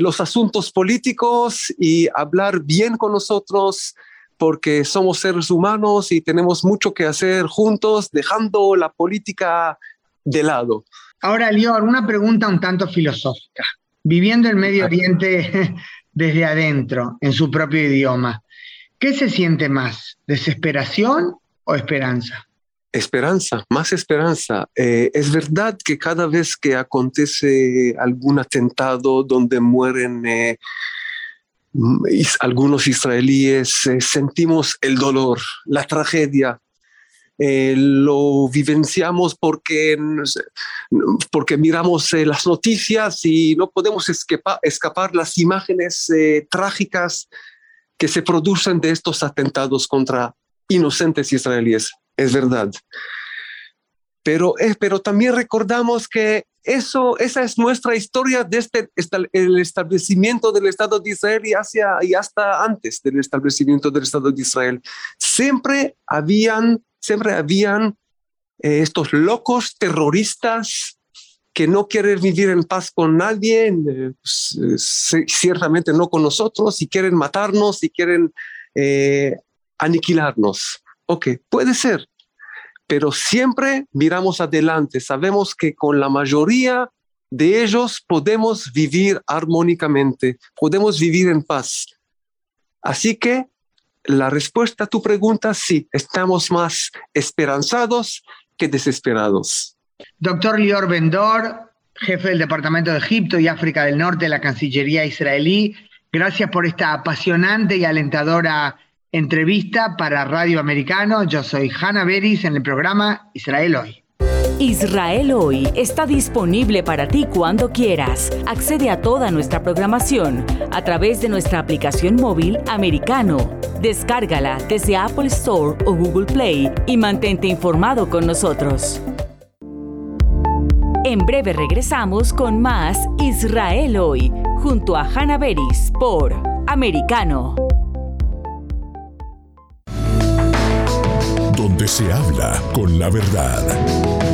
los asuntos políticos y hablar bien con nosotros porque somos seres humanos y tenemos mucho que hacer juntos, dejando la política de lado.
Ahora, Lior, una pregunta un tanto filosófica. Viviendo en Medio Oriente desde adentro, en su propio idioma. ¿Qué se siente más? ¿Desesperación o esperanza?
Esperanza, más esperanza. Eh, es verdad que cada vez que acontece algún atentado donde mueren eh, mm, algunos israelíes eh, sentimos el dolor, la tragedia, eh, lo vivenciamos porque, porque miramos las noticias y no podemos escapar, escapar las imágenes trágicas que se producen de estos atentados contra inocentes israelíes. Es verdad. Pero, eh, pero también recordamos que eso, esa es nuestra historia desde este, el establecimiento del Estado de Israel y, hacia, y hasta antes del establecimiento del Estado de Israel. Siempre habían, siempre habían eh, estos locos terroristas que no quieren vivir en paz con nadie, eh, pues, ciertamente no con nosotros, y quieren matarnos y quieren aniquilarnos. Ok, puede ser, pero siempre miramos adelante. Sabemos que con la mayoría de ellos podemos vivir armónicamente, podemos vivir en paz. Así que la respuesta a tu pregunta, sí, estamos más esperanzados que desesperados.
Doctor Lior Bendor, jefe del Departamento de Egipto y África del Norte de la Cancillería israelí, gracias por esta apasionante y alentadora Entrevista para Radio Americano. Yo soy Hanna Beris en el programa Israel Hoy.
Israel Hoy está disponible para ti cuando quieras. Accede a toda nuestra programación a través de nuestra aplicación móvil americano. Descárgala desde Apple Store o Google Play y mantente informado con nosotros. En breve regresamos con más Israel Hoy junto a Hanna Beris por Americano.
donde se habla con la verdad.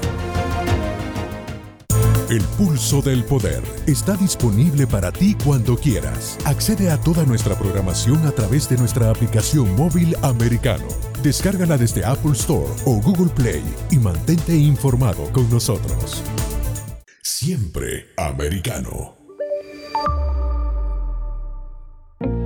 El pulso del poder está disponible para ti cuando quieras. Accede a toda nuestra programación a través de nuestra aplicación móvil americano. Descárgala desde Apple Store o Google Play y mantente informado con nosotros. Siempre americano.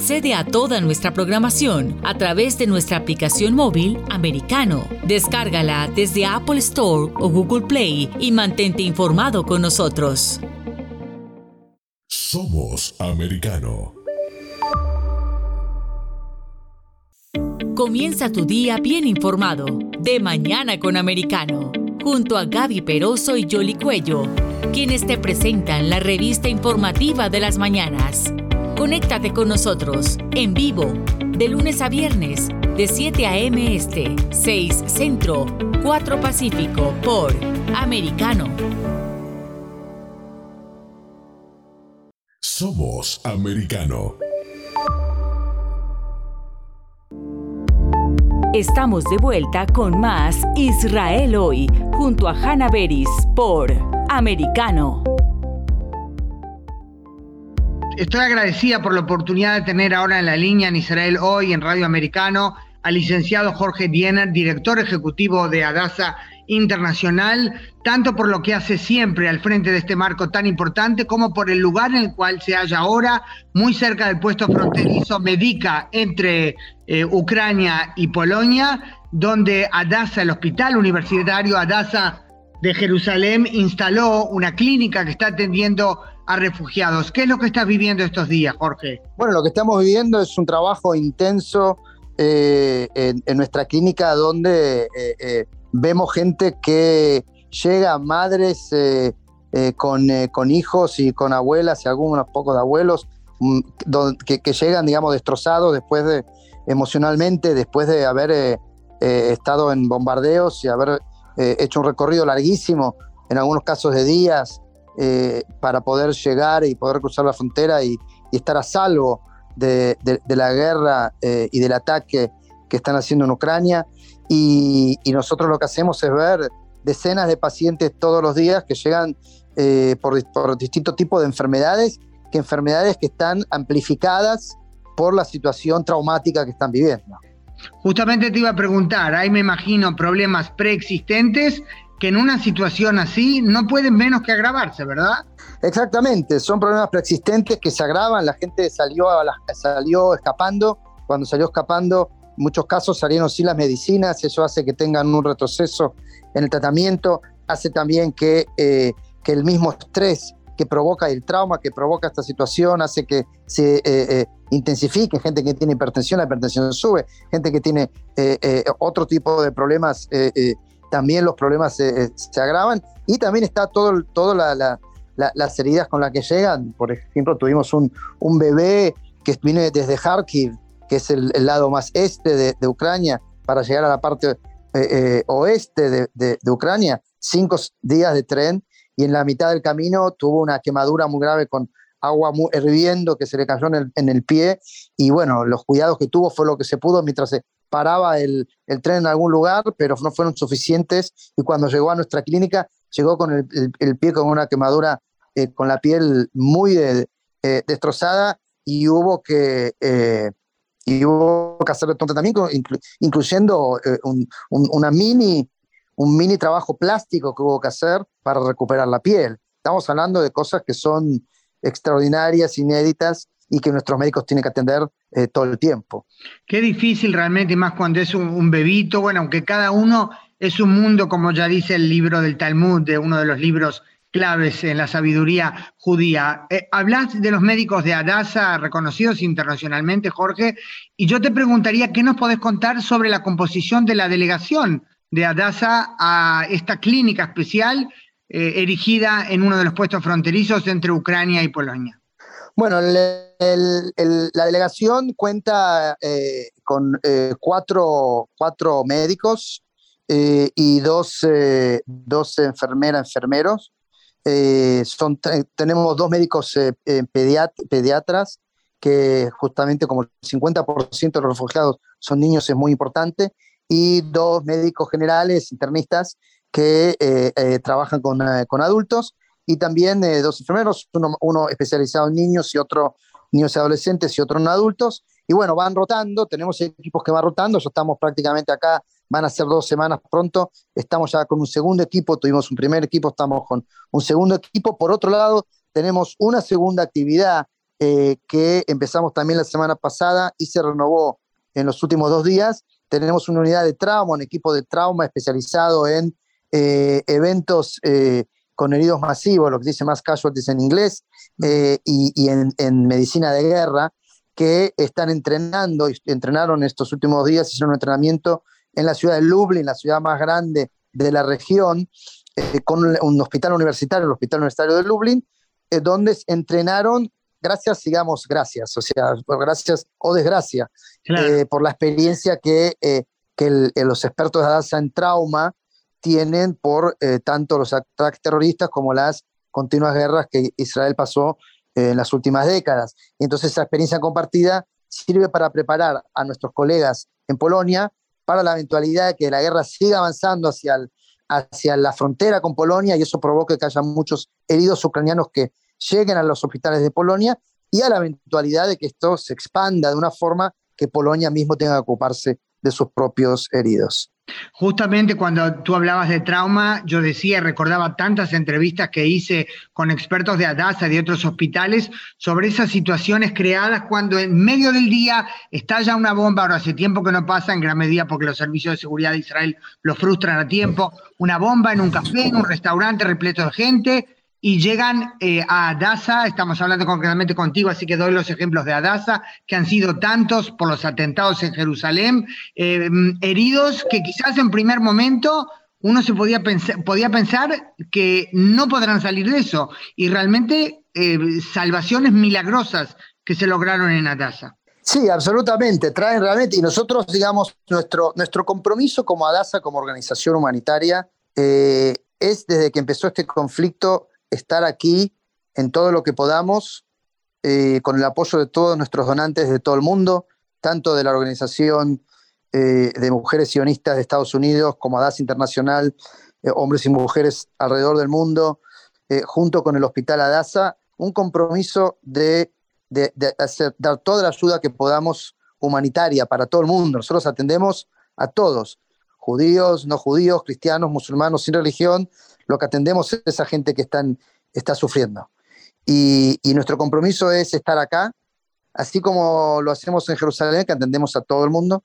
Accede a toda nuestra programación a través de nuestra aplicación móvil americano. Descárgala desde Apple Store o Google Play y mantente informado con nosotros.
Somos americano.
Comienza tu día bien informado. De mañana con americano. Junto a Gaby Peroso y Jolly Cuello quienes te presentan la revista informativa de las mañanas. Conéctate con nosotros en vivo de lunes a viernes de 7 a.m. Este, 6 Centro, 4 Pacífico por Americano.
Somos Americano.
Estamos de vuelta con más Israel hoy junto a Hanna Beris por Americano.
Estoy agradecida por la oportunidad de tener ahora en la línea en Israel hoy en Radio Americano al licenciado Jorge Diener, director ejecutivo de Adasa Internacional, tanto por lo que hace siempre al frente de este marco tan importante como por el lugar en el cual se halla ahora, muy cerca del puesto fronterizo Medica entre eh, Ucrania y Polonia, donde Adasa, el hospital universitario Adasa de Jerusalén instaló una clínica que está atendiendo a refugiados. ¿Qué es lo que estás viviendo estos días, Jorge?
Bueno, lo que estamos viviendo es un trabajo intenso eh, en, nuestra clínica donde eh, eh, vemos gente que llega, madres con, con, hijos y con abuelas y algunos pocos abuelos, mm, que, que, llegan, digamos, destrozados después de, emocionalmente, después de haber estado en bombardeos y haber hecho un recorrido larguísimo, en algunos casos de días, eh, para poder llegar y poder cruzar la frontera y, estar a salvo de, la guerra eh, y del ataque que están haciendo en Ucrania. Y, nosotros lo que hacemos es ver decenas de pacientes todos los días que llegan eh, por, por distintos tipos de enfermedades, que enfermedades que están amplificadas por la situación traumática que están viviendo.
Justamente te iba a preguntar, ahí me imagino problemas preexistentes que en una situación así no pueden menos que agravarse, ¿verdad?
Exactamente, son problemas preexistentes que se agravan, la gente salió, salió escapando, cuando salió escapando, en muchos casos salieron sin las medicinas, eso hace que tengan un retroceso en el tratamiento, hace también que, eh, que el mismo estrés que provoca el trauma que provoca esta situación hace que se eh, eh, intensifique. Gente que tiene hipertensión, la hipertensión sube. Gente que tiene otro tipo de problemas también los problemas se, agravan y también está todo, todo las heridas con las que llegan. Por ejemplo, tuvimos un, un bebé que viene desde Kharkiv, que es el, lado más este de, Ucrania, para llegar a la parte eh, eh, oeste de, Ucrania, cinco días de tren y en la mitad del camino tuvo una quemadura muy grave con agua hirviendo que se le cayó en el, en el, pie y bueno, los cuidados que tuvo fue lo que se pudo mientras se paraba el, tren en algún lugar, pero no fueron suficientes y cuando llegó a nuestra clínica llegó con el, pie con una quemadura, eh, con la piel muy eh, eh, destrozada y hubo que... y hubo que hacer un tratamiento, incluyendo un, una mini, un mini trabajo plástico que hubo que hacer para recuperar la piel. Estamos hablando de cosas que son extraordinarias, inéditas y que nuestros médicos tienen que atender eh, todo el tiempo.
Qué difícil realmente, más cuando es un, bebito, bueno, aunque cada uno es un mundo, como ya dice el libro del Talmud, de uno de los libros claves en la sabiduría judía. Eh, hablas de los médicos de Adasa reconocidos internacionalmente, Jorge, y yo te preguntaría qué nos podés contar sobre la composición de la delegación de Adasa a esta clínica especial eh, erigida en uno de los puestos fronterizos entre Ucrania y Polonia.
Bueno, la delegación cuenta eh, con eh, cuatro, médicos eh, y dos, dos enfermeras, enfermeros. son, tenemos dos médicos pediatras, que justamente como el 50% de los refugiados son niños es muy importante, y dos médicos generales, internistas, que trabajan con, con adultos y también eh, dos enfermeros, uno, especializado en niños y otro niños y adolescentes y otro en adultos. Y bueno, van rotando, tenemos equipos que van rotando, ya estamos prácticamente acá, van a ser dos semanas pronto, estamos ya con un segundo equipo, tuvimos un primer equipo, estamos con un segundo equipo. Por otro lado, tenemos una segunda actividad eh, que empezamos también la semana pasada y se renovó en los últimos dos días. Tenemos una unidad de trauma, un equipo de trauma especializado en eh, eventos con heridos masivos, lo que dice más casualties en inglés, eh, y, en, medicina de guerra, que están entrenando, y entrenaron estos últimos días, hicieron un entrenamiento en la ciudad de Lublin, la ciudad más grande de la región, eh, con un hospital universitario, el Hospital Universitario de Lublin, eh, donde entrenaron, gracias, digamos, gracias, o sea, gracias o desgracia, por la experiencia que, que los expertos de ADASA en trauma tienen por eh, tanto los ataques terroristas como las continuas guerras que Israel pasó eh, en las últimas décadas. Y entonces esa experiencia compartida sirve para preparar a nuestros colegas en Polonia para la eventualidad de que la guerra siga avanzando hacia, hacia la frontera con Polonia y eso provoque que haya muchos heridos ucranianos que lleguen a los hospitales de Polonia y a la eventualidad de que esto se expanda de una forma que Polonia mismo tenga que ocuparse de sus propios heridos.
Justamente cuando tú hablabas de trauma, yo decía, recordaba tantas entrevistas que hice con expertos de Adasa y de otros hospitales sobre esas situaciones creadas cuando en medio del día estalla una bomba, ahora hace tiempo que no pasa, en gran medida porque los servicios de seguridad de Israel lo frustran a tiempo, una bomba en un café, en un restaurante repleto de gente, y llegan eh, a Adasa, estamos hablando concretamente contigo, así que doy los ejemplos de Adasa, que han sido tantos por los atentados en Jerusalén, eh, heridos que quizás en primer momento uno se podía pensar, podía pensar que no podrán salir de eso, y realmente eh, salvaciones milagrosas que se lograron en Adasa.
Sí, absolutamente, traen realmente, y nosotros, digamos, nuestro, nuestro compromiso como Adasa, como organización humanitaria, es desde que empezó este conflicto estar aquí en todo lo que podamos, eh, con el apoyo de todos nuestros donantes de todo el mundo, tanto de la Organización eh, de Mujeres Sionistas de Estados Unidos como ADAS Internacional, eh, hombres y mujeres alrededor del mundo, junto con el Hospital Adasa, un compromiso de, dar toda la ayuda que podamos humanitaria para todo el mundo. Nosotros atendemos a todos, judíos, no judíos, cristianos, musulmanos, sin religión. Lo que atendemos es esa gente que están, está sufriendo. Y, nuestro compromiso es estar acá, así como lo hacemos en Jerusalén, que atendemos a todo el mundo,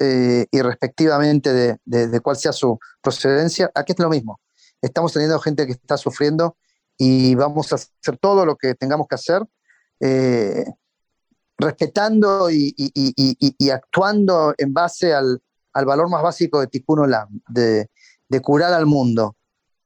eh, y respectivamente de, de, cuál sea su procedencia, aquí es lo mismo. Estamos teniendo gente que está sufriendo y vamos a hacer todo lo que tengamos que hacer, eh, respetando y, actuando en base al, al, valor más básico de Tikkun Olam, de, de curar al mundo,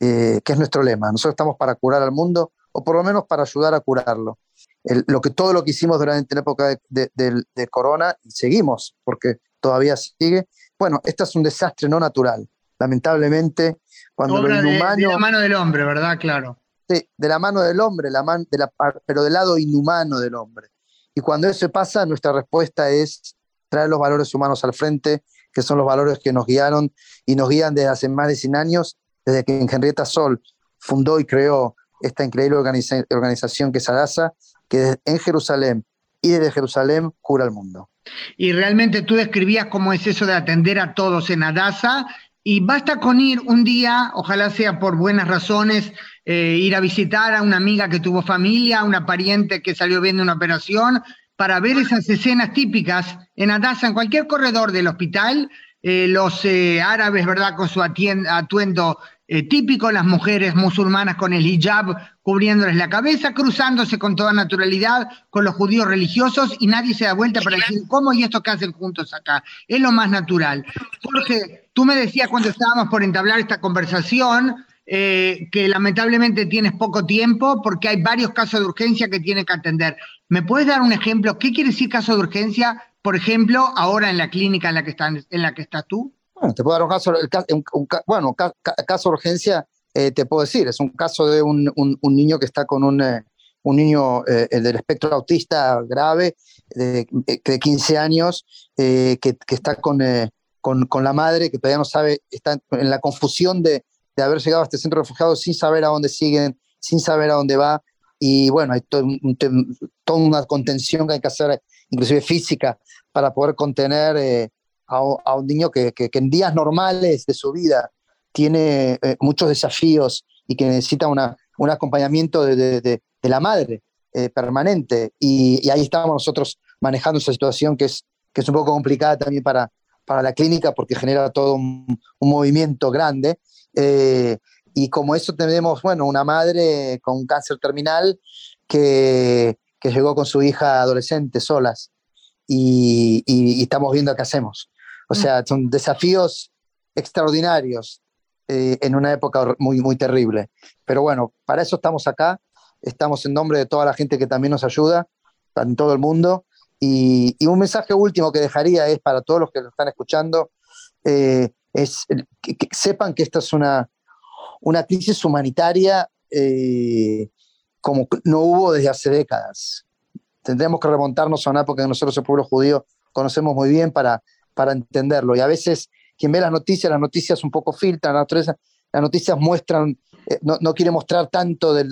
eh, que es nuestro lema. Nosotros estamos para curar al mundo o por lo menos para ayudar a curarlo. lo que, todo lo que hicimos durante la época de, de, Corona, seguimos, porque todavía sigue. Bueno, este es un desastre no natural. Lamentablemente, cuando lo inhumano...
De, la mano del hombre, ¿verdad? Claro.
Sí, de la mano del hombre, la la, pero del lado inhumano del hombre. Y cuando eso pasa, nuestra respuesta es traer los valores humanos al frente, que son los valores que nos guiaron y nos guían desde hace más de 100 años, desde que Henrietta Sol fundó y creó esta increíble organización que es Adasa, que en Jerusalén y desde Jerusalén cura el mundo.
Y realmente tú describías cómo es eso de atender a todos en Adasa y basta con ir un día, ojalá sea por buenas razones, eh, ir a visitar a una amiga que tuvo familia, a una pariente que salió viendo una operación, para ver esas escenas típicas en Adasa, en cualquier corredor del hospital, eh, los eh, árabes, ¿verdad?, con su atuendo eh, típico, las mujeres musulmanas con el hijab cubriéndoles la cabeza, cruzándose con toda naturalidad con los judíos religiosos y nadie se da vuelta para decir, ¿cómo y esto que hacen juntos acá? Es lo más natural. Porque tú me decías cuando estábamos por entablar esta conversación, eh, que lamentablemente tienes poco tiempo porque hay varios casos de urgencia que tienes que atender. ¿Me puedes dar un ejemplo? ¿Qué quiere decir caso de urgencia, por ejemplo, ahora en la clínica en la que, en la que estás tú?
Bueno, te puedo dar un caso, bueno, caso de urgencia, eh, te puedo decir, es un caso de un, niño que está con un, eh, un niño eh, del espectro autista grave, de, 15 años, que, está con, con, la madre, que todavía no sabe, está en la confusión de, de haber llegado a este centro de refugiados sin saber a dónde siguen, sin saber a dónde va, y bueno, hay toda una contención que hay que hacer, inclusive física, para poder contener a, un niño que, en días normales de su vida tiene eh, muchos desafíos y que necesita una, un acompañamiento de, la madre eh, permanente. Y, ahí estamos nosotros manejando esa situación que es, que es un poco complicada también para, para la clínica porque genera todo un, movimiento grande. Eh, y como eso tenemos, bueno, una madre con cáncer terminal que, que llegó con su hija adolescente solas y, y, estamos viendo qué hacemos. O sea, son desafíos extraordinarios eh, en una época muy, muy terrible. Pero bueno, para eso estamos acá. Estamos en nombre de toda la gente que también nos ayuda, en todo el mundo. Y, un mensaje último que dejaría es para todos los que lo están escuchando, eh, es que, sepan que esta es una, una crisis humanitaria eh, como no hubo desde hace décadas. Tendremos que remontarnos a una época que nosotros, el pueblo judío, conocemos muy bien para para entenderlo. Y a veces quien ve las noticias, las noticias un poco filtran, las noticias muestran, eh, no, no, quiere mostrar tanto de,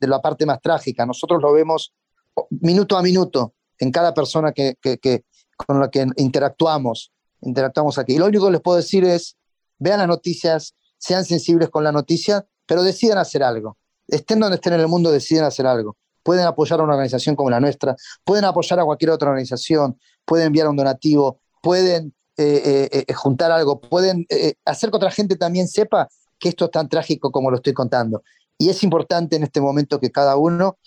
la parte más trágica. Nosotros lo vemos minuto a minuto en cada persona que, que, con la que interactuamos, interactuamos aquí. Y lo único que les puedo decir es, vean las noticias, sean sensibles con la noticia, pero decidan hacer algo. Estén donde estén en el mundo, deciden hacer algo. Pueden apoyar a una organización como la nuestra, pueden apoyar a cualquier otra organización, pueden enviar un donativo, pueden eh, eh, eh, juntar algo, pueden hacer que otra gente también sepa que esto es tan trágico como lo estoy contando. Y es importante en este momento que cada uno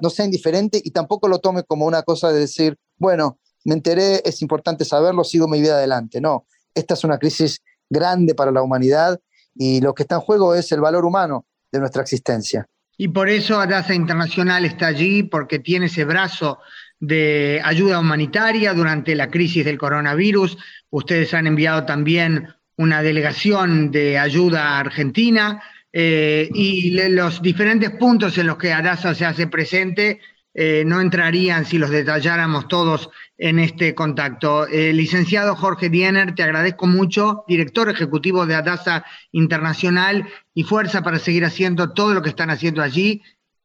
no sea indiferente y tampoco lo tome como una cosa de decir, bueno, me enteré, es importante saberlo, sigo mi vida adelante. No, esta es una crisis grande para la humanidad y lo que está en juego es el valor humano de nuestra existencia.
Y por eso Adasa Internacional está allí, porque tiene ese brazo de ayuda humanitaria durante la crisis del coronavirus. Ustedes han enviado también una delegación de ayuda a Argentina eh, y los diferentes puntos en los que Adasa se hace presente eh, no entrarían si los detalláramos todos en este contacto. Eh, licenciado Jorge Diener, te agradezco mucho, director ejecutivo de Adasa Internacional y fuerza para seguir haciendo todo lo que están haciendo allí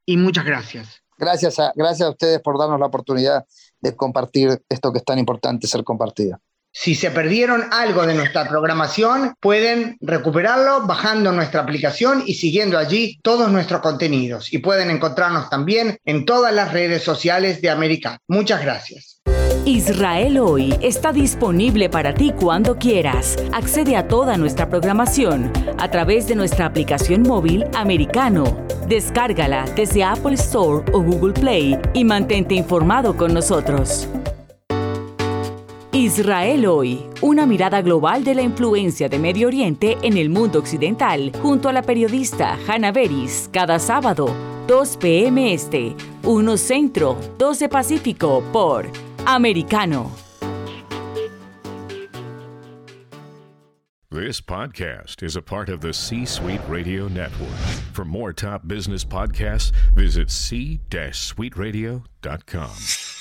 y muchas gracias.
Gracias a, gracias a ustedes por darnos la oportunidad de compartir esto que es tan importante ser compartido.
Si se perdieron algo de nuestra programación, pueden recuperarlo bajando nuestra aplicación y siguiendo allí todos nuestros contenidos. Y pueden encontrarnos también en todas las redes sociales de América. Muchas gracias.
Israel hoy está disponible para ti cuando quieras. Accede a toda nuestra programación a través de nuestra aplicación móvil americano. Descárgala desde Apple Store o Google Play y mantente informado con nosotros. Israel hoy, una mirada global de la influencia de Medio Oriente en el mundo occidental, junto a la periodista Hannah Beris, cada sábado, 2 p.m. Este, 1 Centro, 12 Pacífico, por Americano.
This podcast is a part of the C Suite Radio Network. For more top business podcasts, visit c-suiteradio.com.